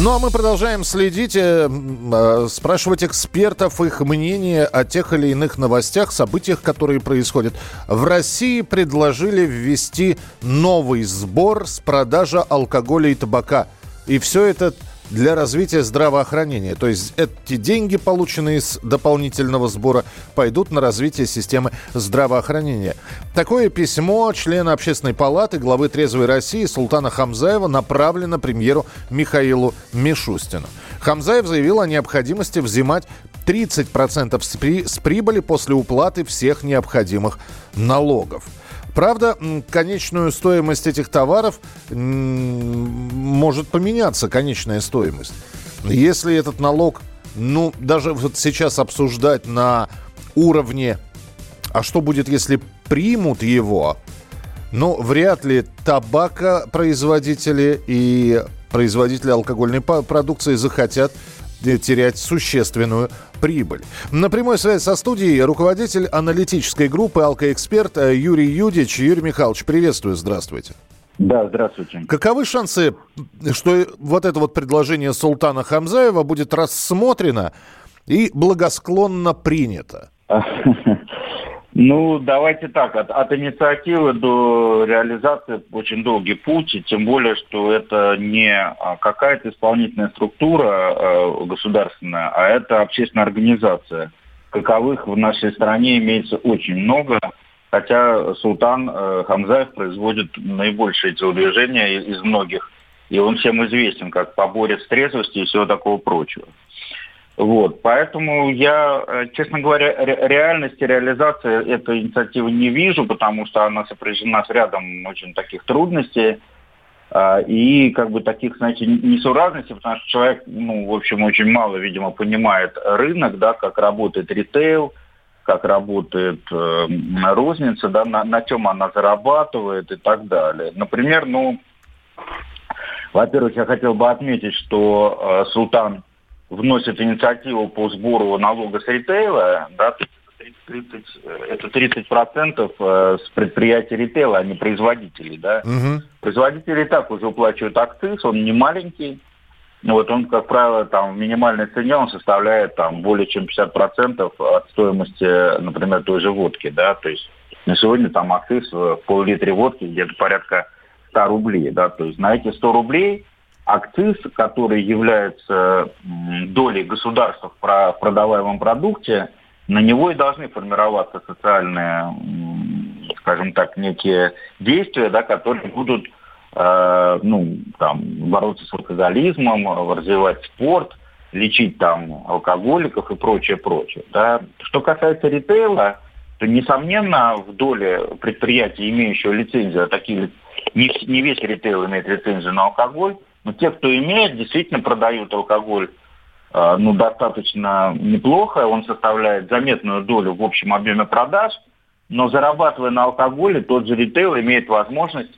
Ну а мы продолжаем следить, э, э, спрашивать экспертов их мнение о тех или иных новостях, событиях, которые происходят. В России предложили ввести новый сбор с продажи алкоголя и табака. И все это для развития здравоохранения. То есть эти деньги, полученные из дополнительного сбора, пойдут на развитие системы здравоохранения. Такое письмо члена Общественной палаты главы «Трезвой России» Султана Хамзаева направлено премьеру Михаилу Мишустину. Хамзаев заявил о необходимости взимать 30% с, при, с прибыли после уплаты всех необходимых налогов. Правда, конечную стоимость этих товаров может поменяться, конечная стоимость. Если этот налог, ну, даже вот сейчас обсуждать на уровне, а что будет, если примут его, ну, вряд ли табакопроизводители и производители алкогольной продукции захотят терять существенную прибыль. На прямой связи со студией руководитель аналитической группы «Алкоэксперт» Юрий Юдич. Юрий Михайлович, приветствую, здравствуйте. Да, здравствуйте. Каковы шансы, что вот это вот предложение Султана Хамзаева будет рассмотрено и благосклонно принято? Ну, давайте так, от, от инициативы до реализации очень долгий путь, и тем более, что это не а, какая-то исполнительная структура э, государственная, а это общественная организация. Каковых в нашей стране имеется очень много, хотя Султан э, Хамзаев производит наибольшие телодвижения из многих, и он всем известен как поборец трезвости и всего такого прочего. Вот, поэтому я, э, честно говоря, реальности реализации этой инициативы не вижу, потому что она сопряжена с рядом очень таких трудностей а, и как бы таких, знаете, несуразностей, потому что человек, ну, в общем, очень мало, видимо, понимает рынок, да, как работает ритейл, как работает э, розница, да, на, на чем она зарабатывает и так далее. Например, ну, во-первых, я хотел бы отметить, что э, Султан вносит инициативу по сбору налога с ритейла, да, 30, это 30 процентов э, с предприятий ритейла, а не производителей, да. Угу. Производители и так уже уплачивают акциз, он не маленький. Вот он, как правило, там в минимальной цене он составляет там более чем 50 процентов от стоимости, например, той же водки, да. То есть на сегодня там акциз в пол-литре водки где-то порядка 100 рублей, да. То есть на эти 100 рублей акциз, который является долей государства в продаваемом продукте, на него и должны формироваться социальные, скажем так, некие действия, да, которые будут э, ну, там, бороться с алкоголизмом, развивать спорт, лечить там алкоголиков и прочее, прочее. Да. Что касается ритейла, то, несомненно, в доле предприятий, имеющего лицензию, а такие не, не весь ритейл имеет лицензию на алкоголь, но те, кто имеет, действительно продают алкоголь э, ну, достаточно неплохо. Он составляет заметную долю в общем объеме продаж. Но зарабатывая на алкоголе, тот же ритейл имеет возможность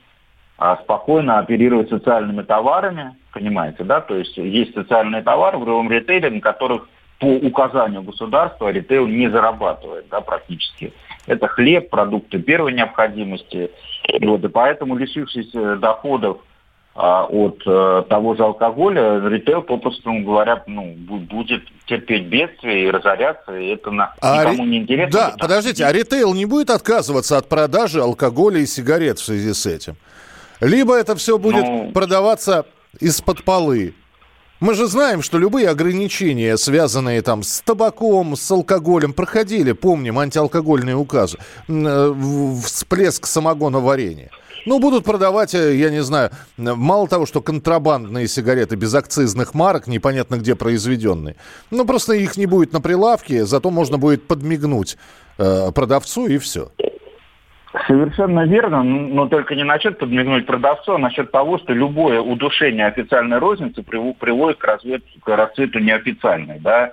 э, спокойно оперировать социальными товарами. Понимаете, да? То есть есть социальные товары в живом ритейле, на которых по указанию государства ритейл не зарабатывает да, практически. Это хлеб, продукты первой необходимости. И вот, и поэтому, лишившись доходов а от э, того же алкоголя ритейл, попросту говоря, ну, будет терпеть бедствие и разоряться, и это на, а никому ре... не интересно. Да, подождите, а ритейл не будет отказываться от продажи алкоголя и сигарет в связи с этим? Либо это все будет ну... продаваться из-под полы? Мы же знаем, что любые ограничения, связанные там с табаком, с алкоголем, проходили, помним, антиалкогольные указы, э, всплеск самогона варенья. Ну, будут продавать, э, я не знаю, мало того, что контрабандные сигареты без акцизных марок, непонятно где произведенные. Ну, просто их не будет на прилавке, зато можно будет подмигнуть э, продавцу и все. Совершенно верно, но только не насчет подмигнуть продавцу, а насчет того, что любое удушение официальной розницы приводит к, развед... к расцвету неофициальной. Да?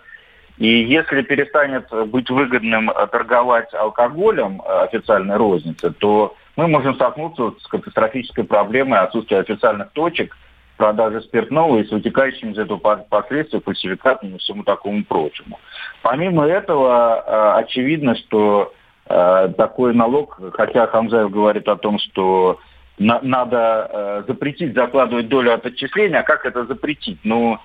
И если перестанет быть выгодным торговать алкоголем э, официальной розницы, то мы можем столкнуться с катастрофической проблемой отсутствия официальных точек продажи спиртного и с вытекающими из этого последствия фальсификатами и всему такому прочему. Помимо этого, э, очевидно, что э, такой налог, хотя Хамзаев говорит о том, что на, надо э, запретить закладывать долю от отчисления, а как это запретить? Ну,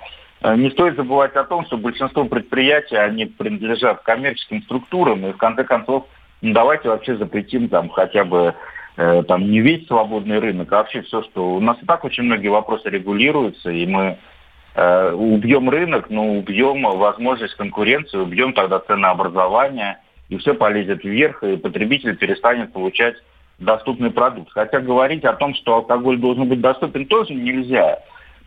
не стоит забывать о том, что большинство предприятий, они принадлежат коммерческим структурам, и в конце концов, ну, давайте вообще запретим там хотя бы там не весь свободный рынок, а вообще все, что... У нас и так очень многие вопросы регулируются, и мы э, убьем рынок, но убьем возможность конкуренции, убьем тогда ценообразование, и все полезет вверх, и потребитель перестанет получать доступный продукт. Хотя говорить о том, что алкоголь должен быть доступен, тоже нельзя.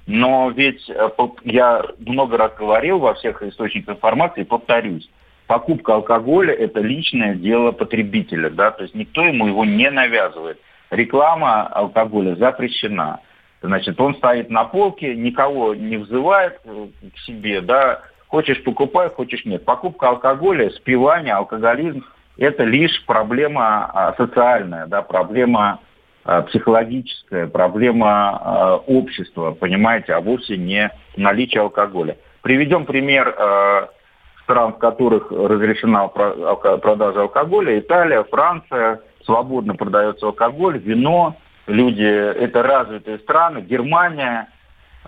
Но ведь э, я много раз говорил во всех источниках информации, повторюсь, покупка алкоголя – это личное дело потребителя, да, то есть никто ему его не навязывает. Реклама алкоголя запрещена. Значит, он стоит на полке, никого не взывает э, к себе, да, хочешь покупай, хочешь нет. Покупка алкоголя, спивание, алкоголизм – это лишь проблема а, социальная, да, проблема а, психологическая, проблема а, общества, понимаете, а вовсе не наличие алкоголя. Приведем пример а, стран, в которых разрешена продажа алкоголя. Италия, Франция, свободно продается алкоголь, вино. Люди, это развитые страны. Германия,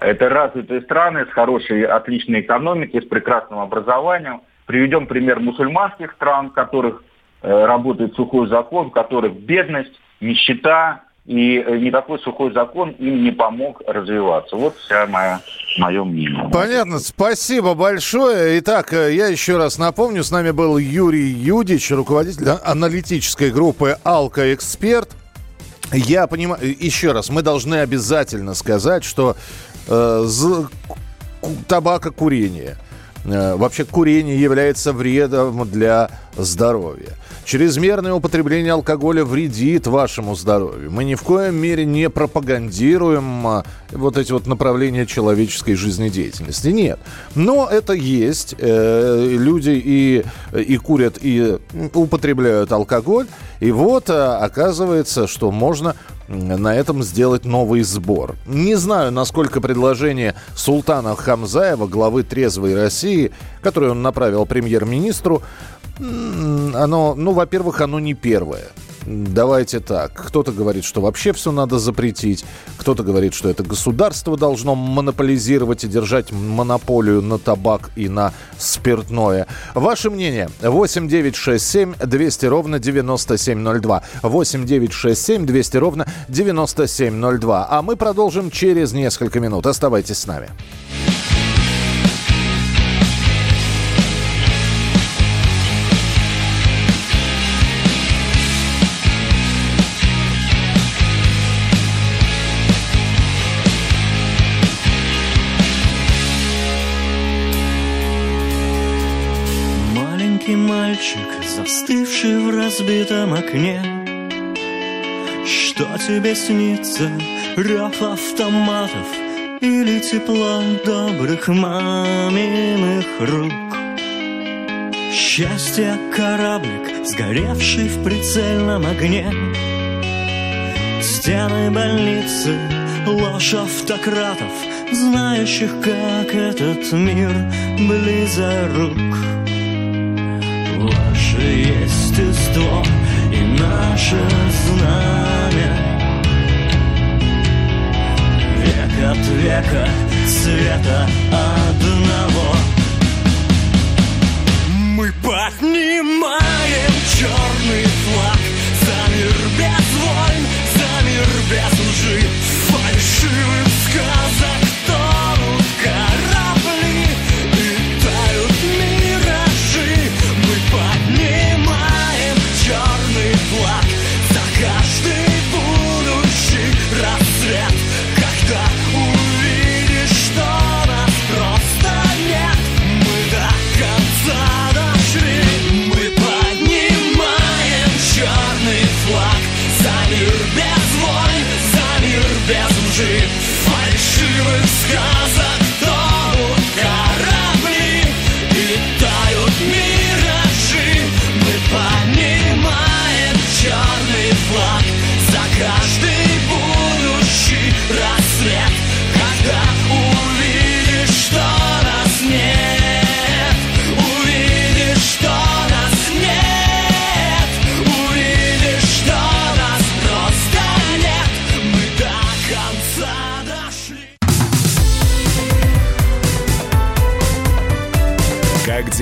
это развитые страны с хорошей, отличной экономикой, с прекрасным образованием. Приведем пример мусульманских стран, в которых э, работает сухой закон, в которых бедность, нищета, и э, никакой сухой закон им не помог развиваться. Вот вся моя мое мнение. Понятно, спасибо большое. Итак, э, я еще раз напомню, с нами был Юрий Юдич, руководитель аналитической группы «Алка Эксперт». Я понимаю, э, еще раз, мы должны обязательно сказать, что э, табакокурение, э, вообще курение является вредом для здоровья. Чрезмерное употребление алкоголя вредит вашему здоровью. Мы ни в коем мере не пропагандируем а, вот эти вот направления человеческой жизнедеятельности. Нет. Но это есть. Э, люди и, и курят, и употребляют алкоголь. И вот оказывается, что можно на этом сделать новый сбор. Не знаю, насколько предложение Султана Хамзаева, главы «Трезвой России», которое он направил премьер-министру, оно, ну, во-первых, оно не первое. Давайте так. Кто-то говорит, что вообще все надо запретить. Кто-то говорит, что это государство должно монополизировать и держать монополию на табак и на спиртное. Ваше мнение? 8 9 6 7 200 ровно 9702. 8 9 6 7 200 ровно 9702. А мы продолжим через несколько минут. Оставайтесь с нами. Разбитом окне. Что тебе снится, рев автоматов или тепло добрых маминых рук? Счастье кораблик, сгоревший в прицельном огне. Стены больницы, ложь автократов, знающих, как этот мир близорук наше естество и наше знамя. Век от века цвета одного. Мы поднимаем черный флаг за мир без войн, за мир без лжи, фальшивых сказок.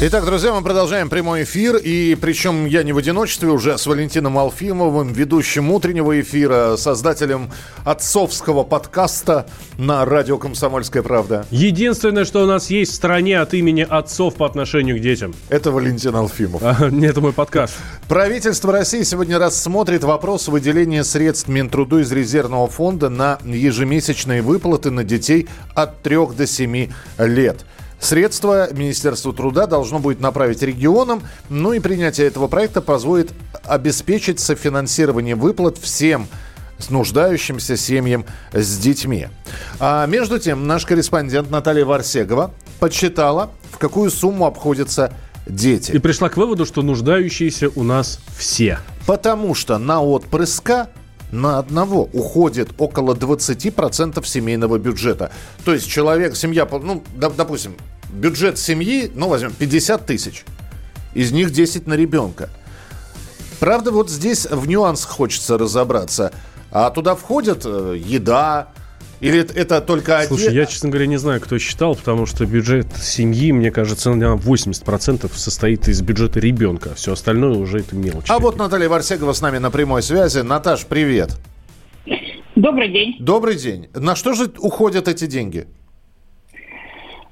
Итак, друзья, мы продолжаем прямой эфир. И причем я не в одиночестве, уже с Валентином Алфимовым, ведущим утреннего эфира, создателем отцовского подкаста на радио «Комсомольская правда». Единственное, что у нас есть в стране от имени отцов по отношению к детям. Это Валентин Алфимов. А, нет, это мой подкаст. Правительство России сегодня рассмотрит вопрос выделения средств Минтруду из резервного фонда на ежемесячные выплаты на детей от 3 до 7 лет. Средства Министерства труда должно будет направить регионам, ну и принятие этого проекта позволит обеспечить софинансирование выплат всем с нуждающимся семьям с детьми. А между тем, наш корреспондент Наталья Варсегова подсчитала, в какую сумму обходятся дети. И пришла к выводу, что нуждающиеся у нас все. Потому что на отпрыска на одного уходит около 20% семейного бюджета. То есть человек, семья, ну, допустим, бюджет семьи, ну, возьмем 50 тысяч. Из них 10 на ребенка. Правда, вот здесь в нюансах хочется разобраться. А туда входит э, еда, или это только один... Слушай, я, честно говоря, не знаю, кто считал, потому что бюджет семьи, мне кажется, на 80% состоит из бюджета ребенка. Все остальное уже это мелочь. А вот Наталья Варсегова с нами на прямой связи. Наташ, привет. Добрый день. Добрый день. На что же уходят эти деньги?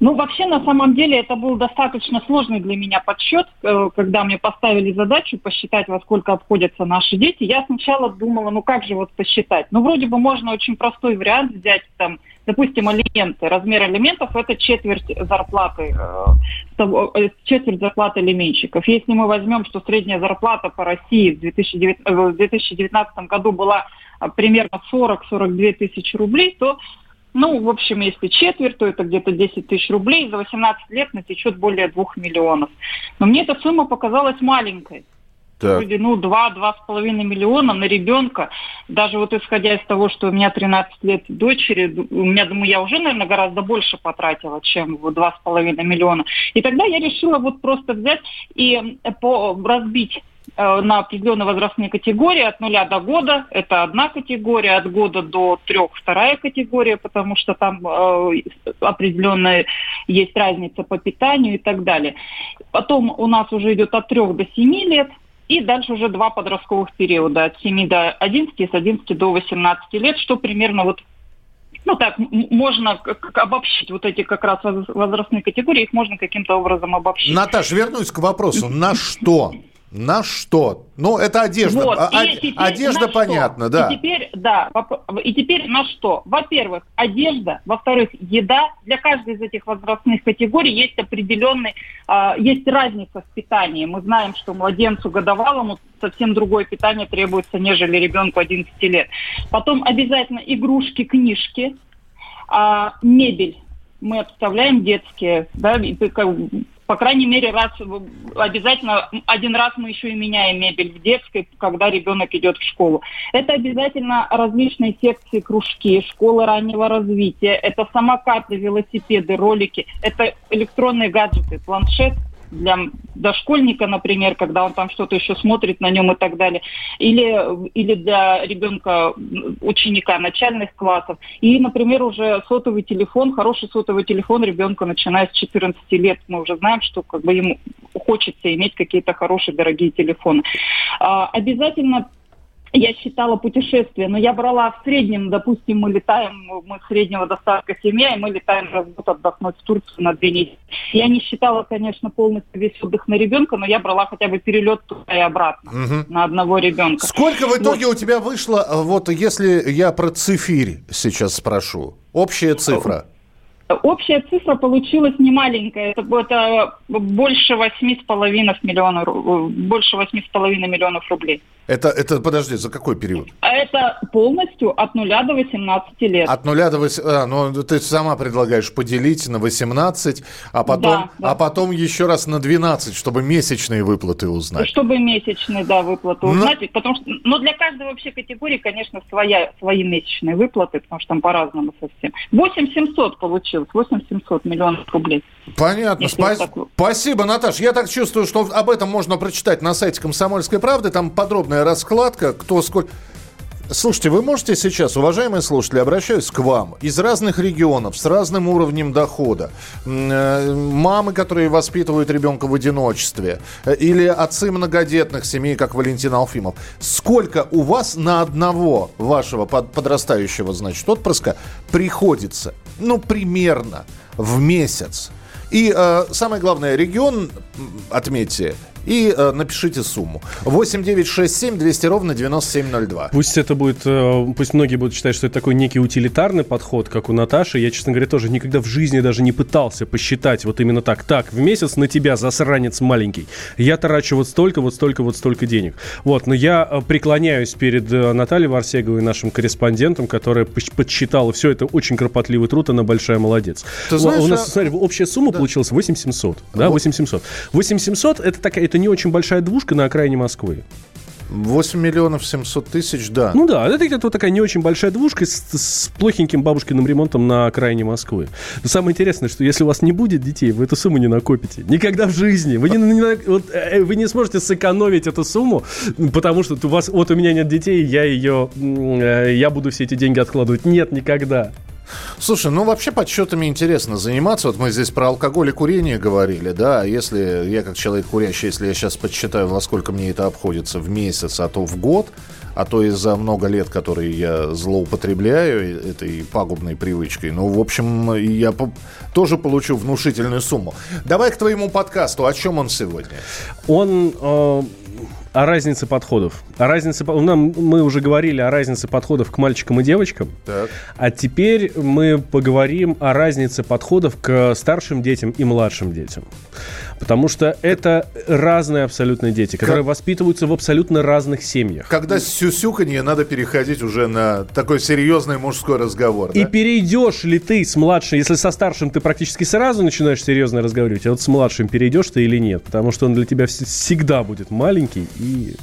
Ну, вообще, на самом деле, это был достаточно сложный для меня подсчет, э, когда мне поставили задачу посчитать, во сколько обходятся наши дети. Я сначала думала, ну как же вот посчитать? Ну, вроде бы можно очень простой вариант взять, там, допустим, алименты. Размер алиментов – это четверть зарплаты, э, э, четверть зарплаты алименщиков. Если мы возьмем, что средняя зарплата по России в 2019, в 2019 году была примерно 40-42 тысячи рублей, то ну, в общем, если четверть, то это где-то 10 тысяч рублей. За 18 лет натечет более 2 миллионов. Но мне эта сумма показалась маленькой. Так. Вроде, ну, 2-2,5 миллиона на ребенка. Даже вот исходя из того, что у меня 13 лет дочери, у меня, думаю, я уже, наверное, гораздо больше потратила, чем 2,5 миллиона. И тогда я решила вот просто взять и по, разбить Э, на определенные возрастные категории от нуля до года. Это одна категория, от года до трех вторая категория, потому что там э, определенная есть разница по питанию и так далее. Потом у нас уже идет от трех до семи лет, и дальше уже два подростковых периода от 7 до 11 и с 11 до 18 лет, что примерно вот ну так, можно как обобщить вот эти как раз возрастные категории, их можно каким-то образом обобщить. Наташа, вернусь к вопросу. На что на что? Ну, это одежда. Вот. А, одежда понятно, да. И теперь, да, и теперь на что? Во-первых, одежда, во-вторых, еда. Для каждой из этих возрастных категорий есть определенный, э, есть разница в питании. Мы знаем, что младенцу годовалому совсем другое питание требуется, нежели ребенку 11 лет. Потом обязательно игрушки, книжки, э, мебель мы обставляем детские, да, по крайней мере, раз обязательно один раз мы еще и меняем мебель в детской, когда ребенок идет в школу. Это обязательно различные секции, кружки, школы раннего развития, это самокаты, велосипеды, ролики, это электронные гаджеты, планшет, для дошкольника, например, когда он там что-то еще смотрит на нем и так далее, или, или для ребенка, ученика начальных классов. И, например, уже сотовый телефон, хороший сотовый телефон ребенка, начиная с 14 лет, мы уже знаем, что как бы ему хочется иметь какие-то хорошие, дорогие телефоны. А, обязательно я считала путешествия, но я брала в среднем, допустим, мы летаем, мы среднего достатка семья, и мы летаем раз в год отдохнуть в Турцию на две недели. Я не считала, конечно, полностью весь отдых на ребенка, но я брала хотя бы перелет туда и обратно угу. на одного ребенка. Сколько в итоге вот. у тебя вышло, вот если я про цифирь сейчас спрошу, общая цифра? Общая цифра получилась немаленькая. Это, это больше 8,5 миллионов, больше 8,5 миллионов рублей. Это, это, подожди, за какой период? А это, полностью от 0 до 18 лет. От 0 до 18... А, ну, ты сама предлагаешь поделить на 18, а потом, Да, да. а потом еще раз на 12, чтобы месячные выплаты узнать. Чтобы месячные, да, выплаты Ну- узнать. Потому что, но для каждой вообще категории, конечно, своя, свои месячные выплаты, потому что там по-разному совсем. 8 700 получилось, 8 700 миллионов рублей. Понятно. Спа- так. Спасибо, Наташ. Я так чувствую, что об этом можно прочитать на сайте «Комсомольской правды». Там подробная раскладка, кто сколько... Слушайте, вы можете сейчас, уважаемые слушатели, обращаюсь к вам, из разных регионов, с разным уровнем дохода, э, мамы, которые воспитывают ребенка в одиночестве, э, или отцы многодетных семей, как Валентин Алфимов. Сколько у вас на одного вашего под- подрастающего, значит, отпрыска приходится, ну, примерно в месяц? И э, самое главное, регион отметьте и э, напишите сумму. 8 9 6 7 200 ровно 9702. Пусть это будет, э, пусть многие будут считать, что это такой некий утилитарный подход, как у Наташи. Я, честно говоря, тоже никогда в жизни даже не пытался посчитать вот именно так. Так, в месяц на тебя, засранец маленький, я трачу вот столько, вот столько, вот столько денег. Вот, но я э, преклоняюсь перед э, Натальей Варсеговой, нашим корреспондентом, которая подсчитала все это очень кропотливый труд, она большая молодец. Ты знаешь, у нас, а- смотри, общая сумма получилась 8700. Да, Вот. 8700. 8700 это такая, это не очень большая двушка на окраине Москвы. 8 миллионов 700 тысяч, да. Ну да, это где-то вот такая не очень большая двушка с, с плохеньким бабушкиным ремонтом на окраине Москвы. Но самое интересное, что если у вас не будет детей, вы эту сумму не накопите. Никогда в жизни. Вы не, не вот, э, вы не сможете сэкономить эту сумму, потому что у вас, вот у меня нет детей, я ее, э, я буду все эти деньги откладывать. Нет, никогда. Слушай, ну вообще подсчетами интересно заниматься. Вот мы здесь про алкоголь и курение говорили, да. Если я как человек курящий, если я сейчас подсчитаю, во сколько мне это обходится в месяц, а то в год, а то и за много лет, которые я злоупотребляю этой пагубной привычкой, ну, в общем, я по- тоже получу внушительную сумму. Давай к твоему подкасту. О чем он сегодня? Он э, о разнице подходов. О разнице, нам, мы уже говорили о разнице подходов к мальчикам и девочкам. Так. А теперь мы поговорим о разнице подходов к старшим детям и младшим детям. Потому что это разные абсолютно дети, которые воспитываются в абсолютно разных семьях. Когда с сюсюканье надо переходить уже на такой серьезный мужской разговор. И да? перейдешь ли ты с младшим, если со старшим ты практически сразу начинаешь серьезно разговаривать, а вот с младшим перейдешь ты или нет? Потому что он для тебя вс- всегда будет маленький и,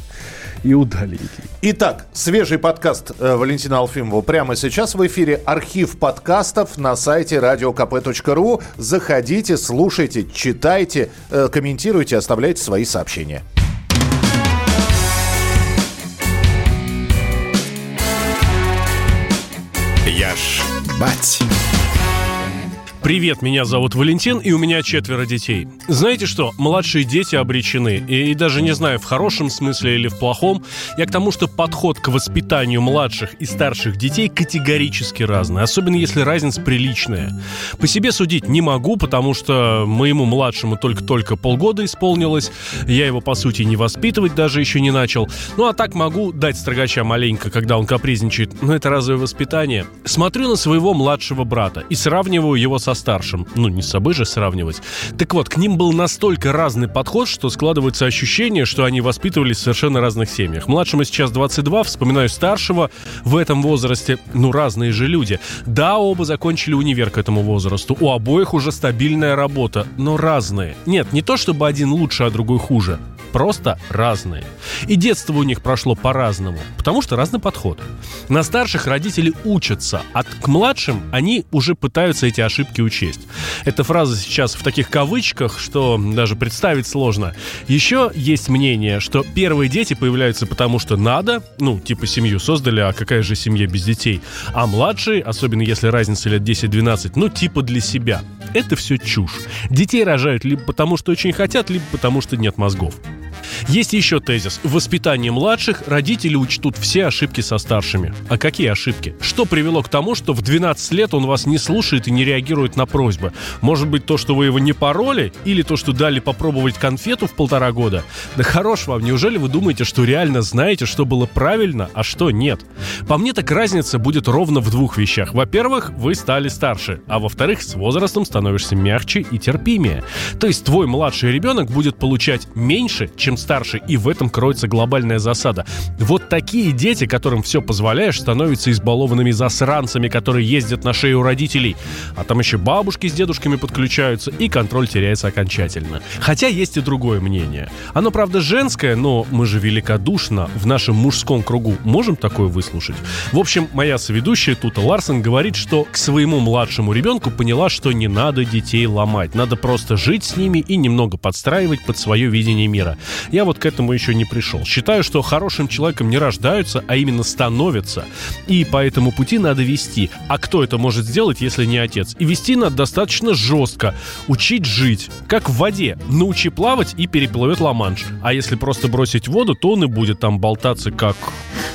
и удаленький. Итак, свежий подкаст э, Валентина Алфимова прямо сейчас в эфире. Архив подкастов на сайте radiokp.ru. Заходите, слушайте, читайте, э, комментируйте, оставляйте свои сообщения. Я ж бать. Привет, меня зовут Валентин, и у меня четверо детей. Знаете что, младшие дети обречены, и, и даже не знаю, в хорошем смысле или в плохом, я к тому, что подход к воспитанию младших и старших детей категорически разный, особенно если разница приличная. По себе судить не могу, потому что моему младшему только-только полгода исполнилось, я его, по сути, не воспитывать даже еще не начал. Ну а так могу дать строгача маленько, когда он капризничает, но это разве воспитание? Смотрю на своего младшего брата и сравниваю его со старшим. Ну, не с собой же сравнивать. Так вот, к ним был настолько разный подход, что складывается ощущение, что они воспитывались в совершенно разных семьях. Младшему сейчас 22, вспоминаю старшего в этом возрасте. Ну, разные же люди. Да, оба закончили универ к этому возрасту. У обоих уже стабильная работа, но разные. Нет, не то чтобы один лучше, а другой хуже. Просто разные. И детство у них прошло по-разному, потому что разный подход. На старших родители учатся, а к младшим они уже пытаются эти ошибки учесть. Эта фраза сейчас в таких кавычках, что даже представить сложно. Еще есть мнение, что первые дети появляются потому, что надо, ну, типа семью создали, а какая же семья без детей, а младшие, особенно если разница лет 10-12, ну, типа для себя. Это все чушь. Детей рожают либо потому, что очень хотят, либо потому, что нет мозгов. Есть еще тезис. В воспитании младших родители учтут все ошибки со старшими. А какие ошибки? Что привело к тому, что в 12 лет он вас не слушает и не реагирует на просьбы? Может быть, то, что вы его не пороли? Или то, что дали попробовать конфету в полтора года? Да хорош вам, неужели вы думаете, что реально знаете, что было правильно, а что нет? По мне так разница будет ровно в двух вещах. Во-первых, вы стали старше, а во-вторых, с возрастом становишься мягче и терпимее. То есть твой младший ребенок будет получать меньше, чем старший старше. И в этом кроется глобальная засада. Вот такие дети, которым все позволяешь, становятся избалованными засранцами, которые ездят на шею родителей. А там еще бабушки с дедушками подключаются, и контроль теряется окончательно. Хотя есть и другое мнение. Оно, правда, женское, но мы же великодушно в нашем мужском кругу можем такое выслушать. В общем, моя соведущая Тута Ларсен говорит, что к своему младшему ребенку поняла, что не надо детей ломать. Надо просто жить с ними и немного подстраивать под свое видение мира. Я вот к этому еще не пришел. Считаю, что хорошим человеком не рождаются, а именно становятся. И по этому пути надо вести. А кто это может сделать, если не отец? И вести надо достаточно жестко. Учить жить. Как в воде. Научи плавать и переплывет Ла-Манш. А если просто бросить воду, то он и будет там болтаться как...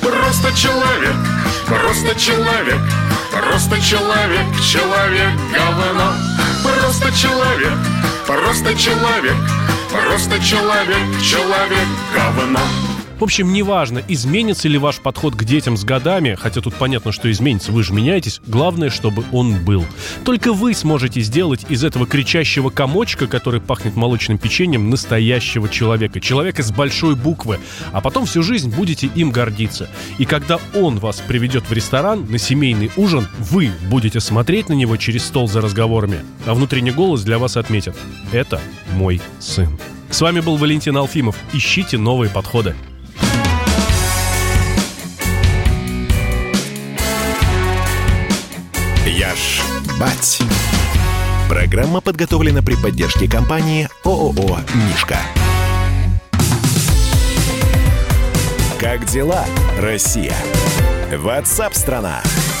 Просто человек, просто человек, просто человек, человек говно. Просто человек, просто человек, просто человек, человек говно. В общем, неважно, изменится ли ваш подход к детям с годами, хотя тут понятно, что изменится, вы же меняетесь, главное, чтобы он был. Только вы сможете сделать из этого кричащего комочка, который пахнет молочным печеньем, настоящего человека. Человека с большой буквы. А потом всю жизнь будете им гордиться. И когда он вас приведет в ресторан на семейный ужин, вы будете смотреть на него через стол за разговорами, а внутренний голос для вас отметит «Это мой сын». С вами был Валентин Алфимов. Ищите новые подходы. Ж бать. Программа подготовлена при поддержке компании ООО «Мишка». Как дела, Россия? Ватсап-страна! страна